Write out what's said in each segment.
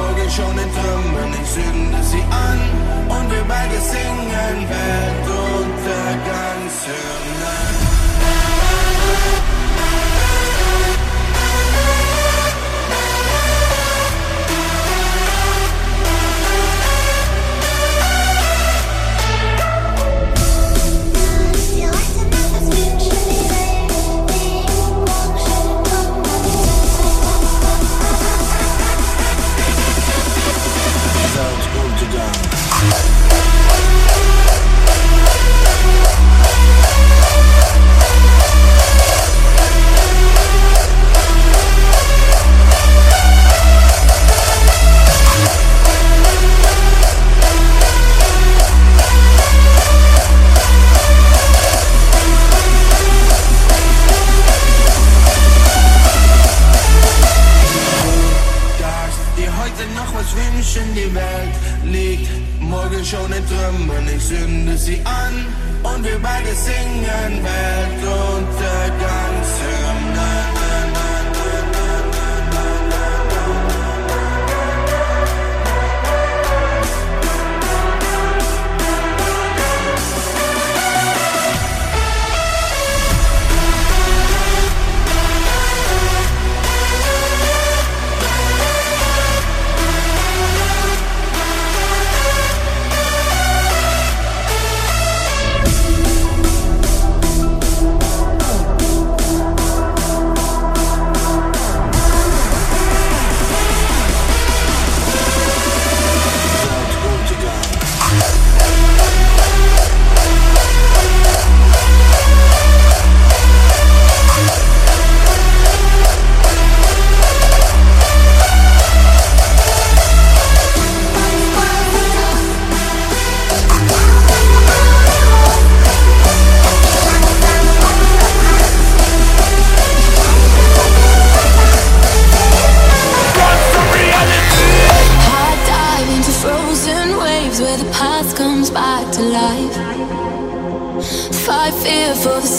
Morgen schon in Trümmern, ich zünde sie an und wir beide singen Weltuntergangshymnen. Schon in Trümmern, ich sünde sie an und wir beide singen Weltuntergang.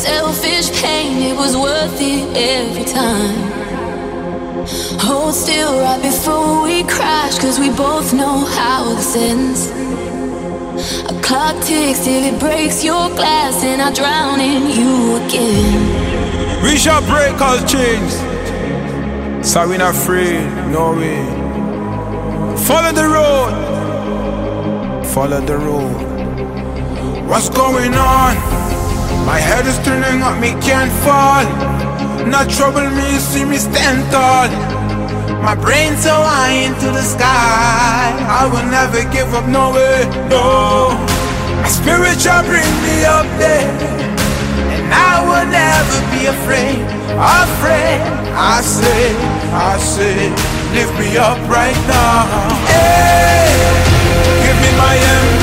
selfish pain, it was worth it every time. Hold still right before we crash, cause we both know how this ends. A clock ticks till it breaks your glass, and I drown in you again. We shall break all chains, so we're not free, no way. Follow the road, follow the road. What's going on? My head is turning up, me can't fall. Not trouble me, see me stand tall. My brain so high into the sky. I will never give up, no way, no. My spiritual bring me up there. And I will never be afraid, afraid. I say, I say, lift me up right now. Hey, give me my empty.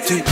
connected.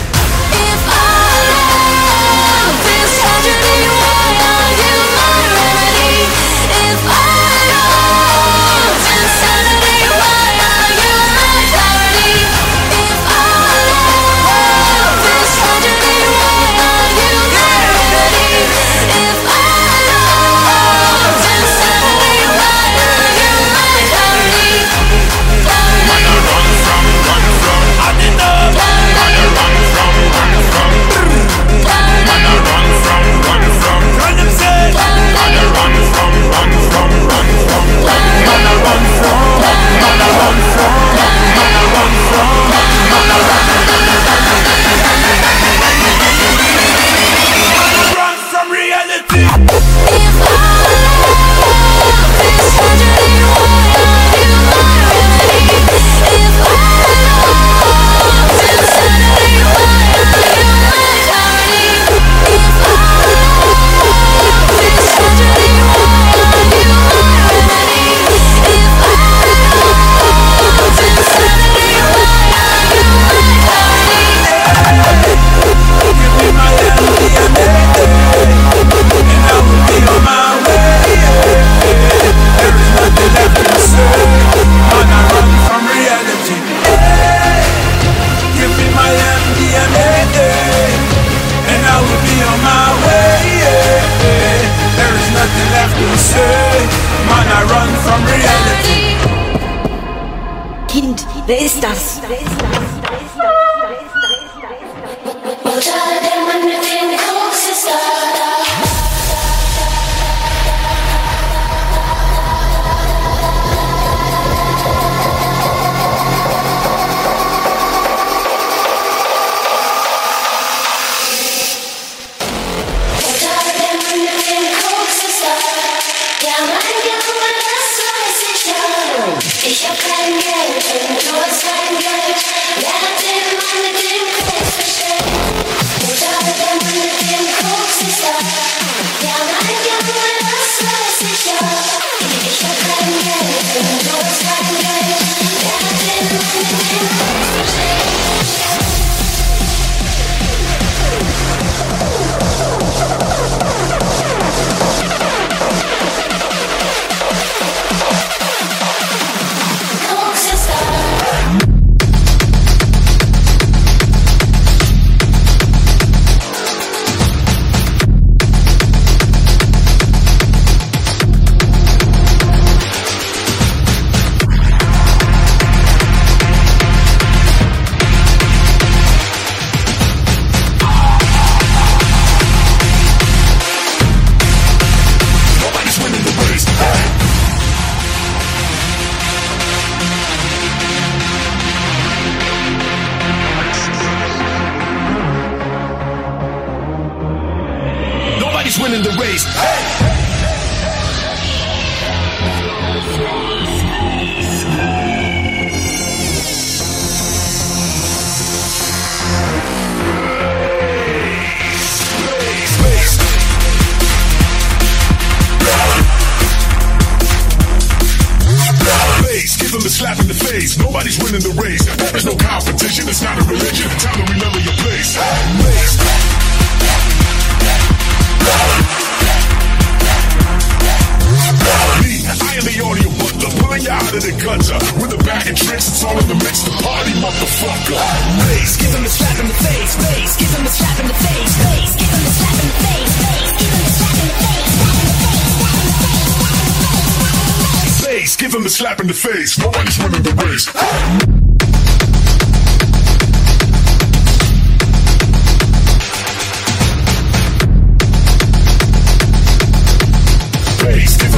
swimming the race. Give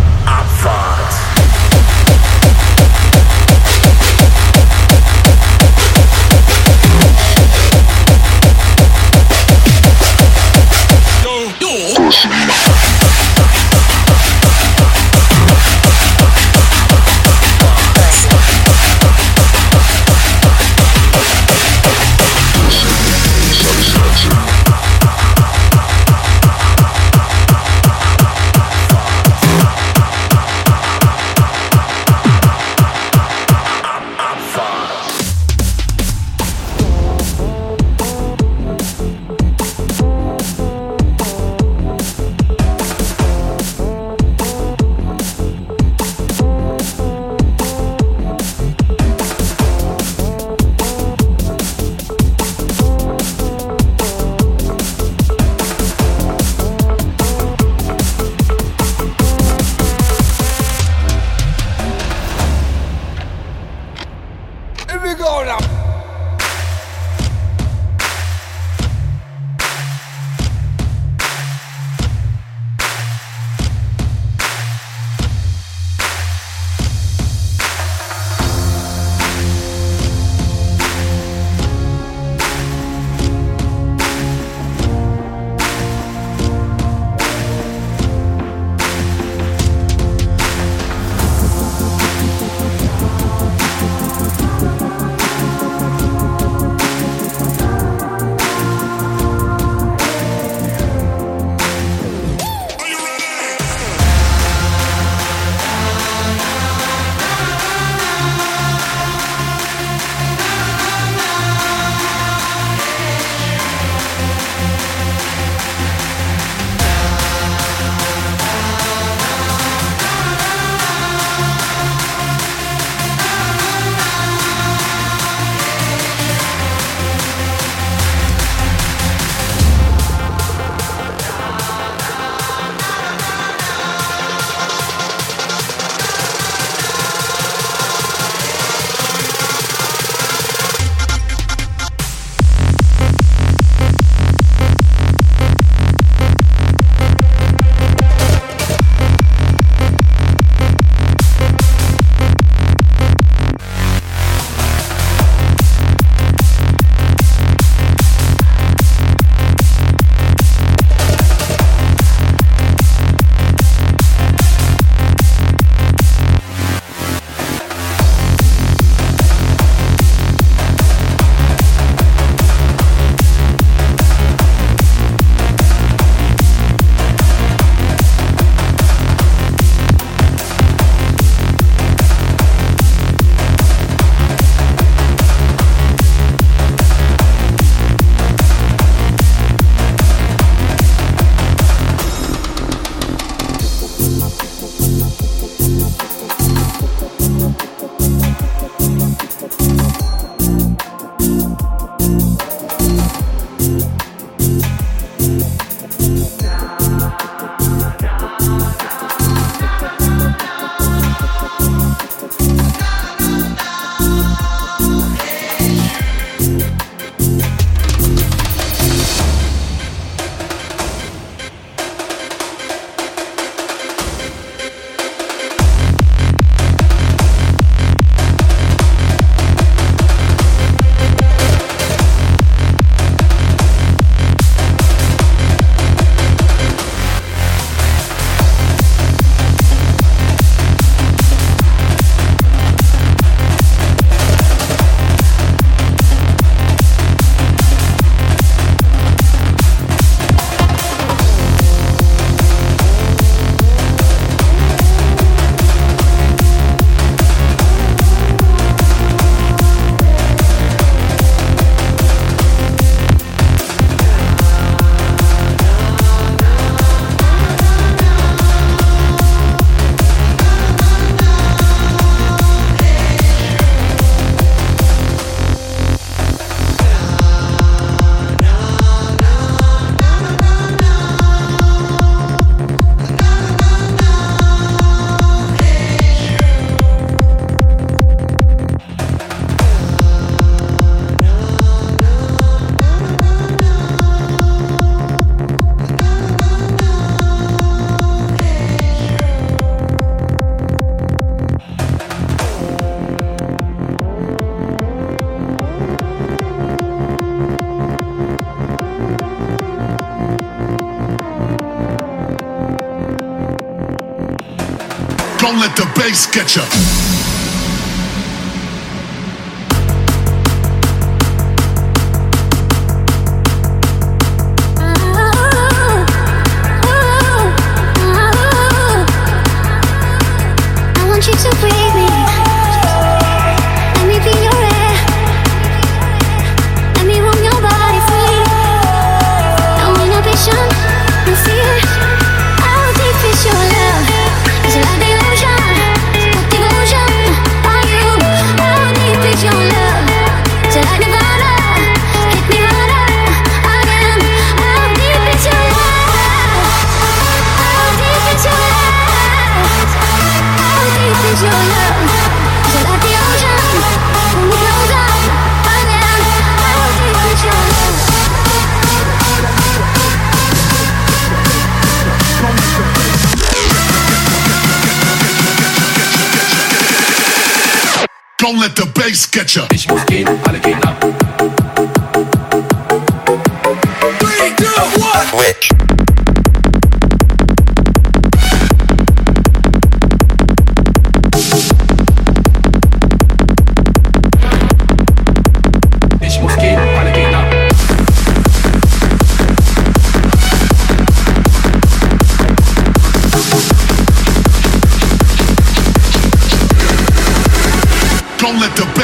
bass catcher.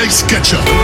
Sketchup.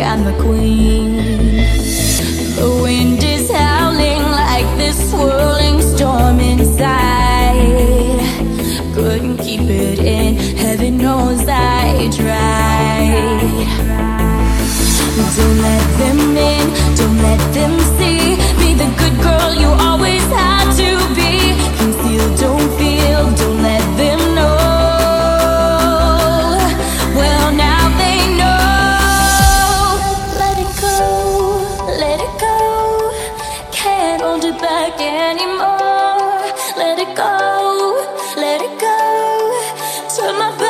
I'm a queen. The wind is howling like this swirling storm inside. Couldn't keep it in, heaven knows I tried. Don't let them in, don't let them see. to my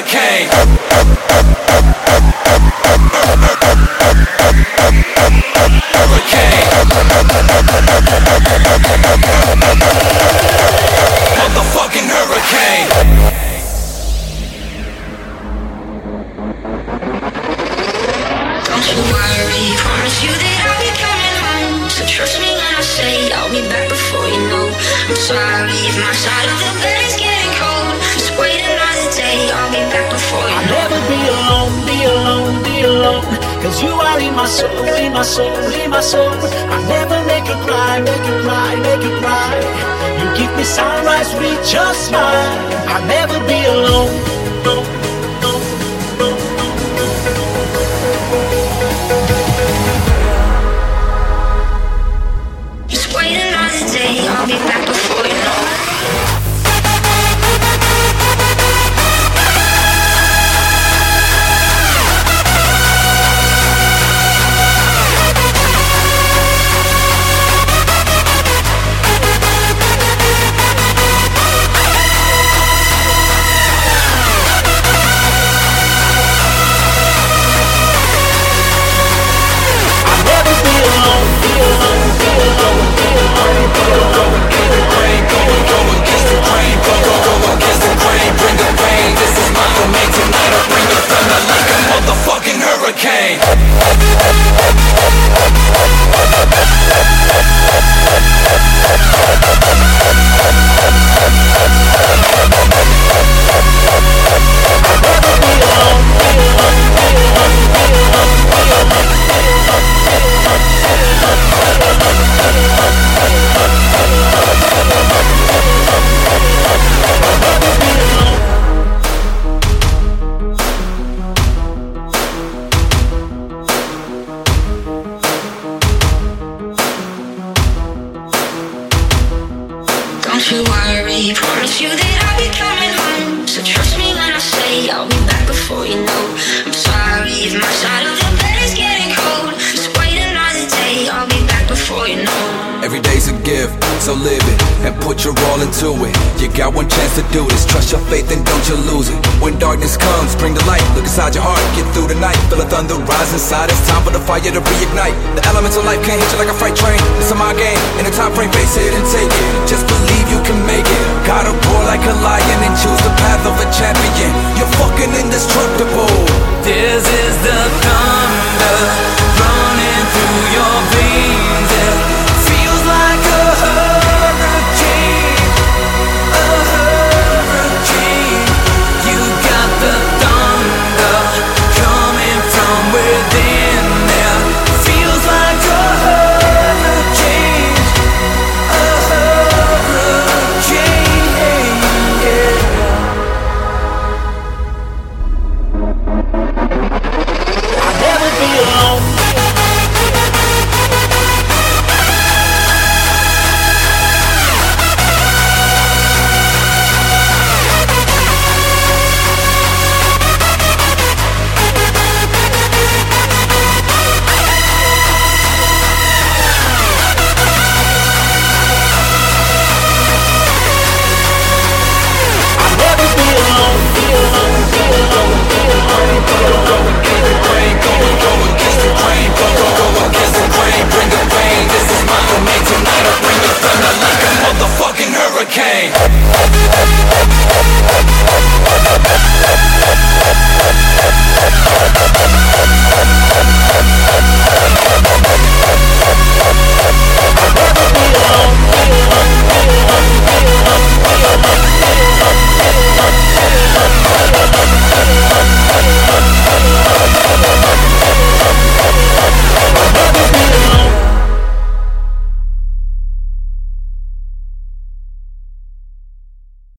hurricane. be coming home. So trust me when I say I'll be back before you know. I'm sorry if my side of the bed is getting cold. Just wait another day, I'll be back before you know. Every day's a gift, so live it and put your all into it. You got one chance to do this. Trust your faith and don't you lose it. When darkness comes, bring the light. Look inside your heart, get through the night. Feel the thunder rise inside. It's time for the fire to reignite. The elements of life can't hit you like a freight train. It's a my game. In the time frame, face it and take it. Just believe you can make it. Gotta roar like a lion and choose the path of a champion. You're fucking indestructible. This is the thunder running through your veins.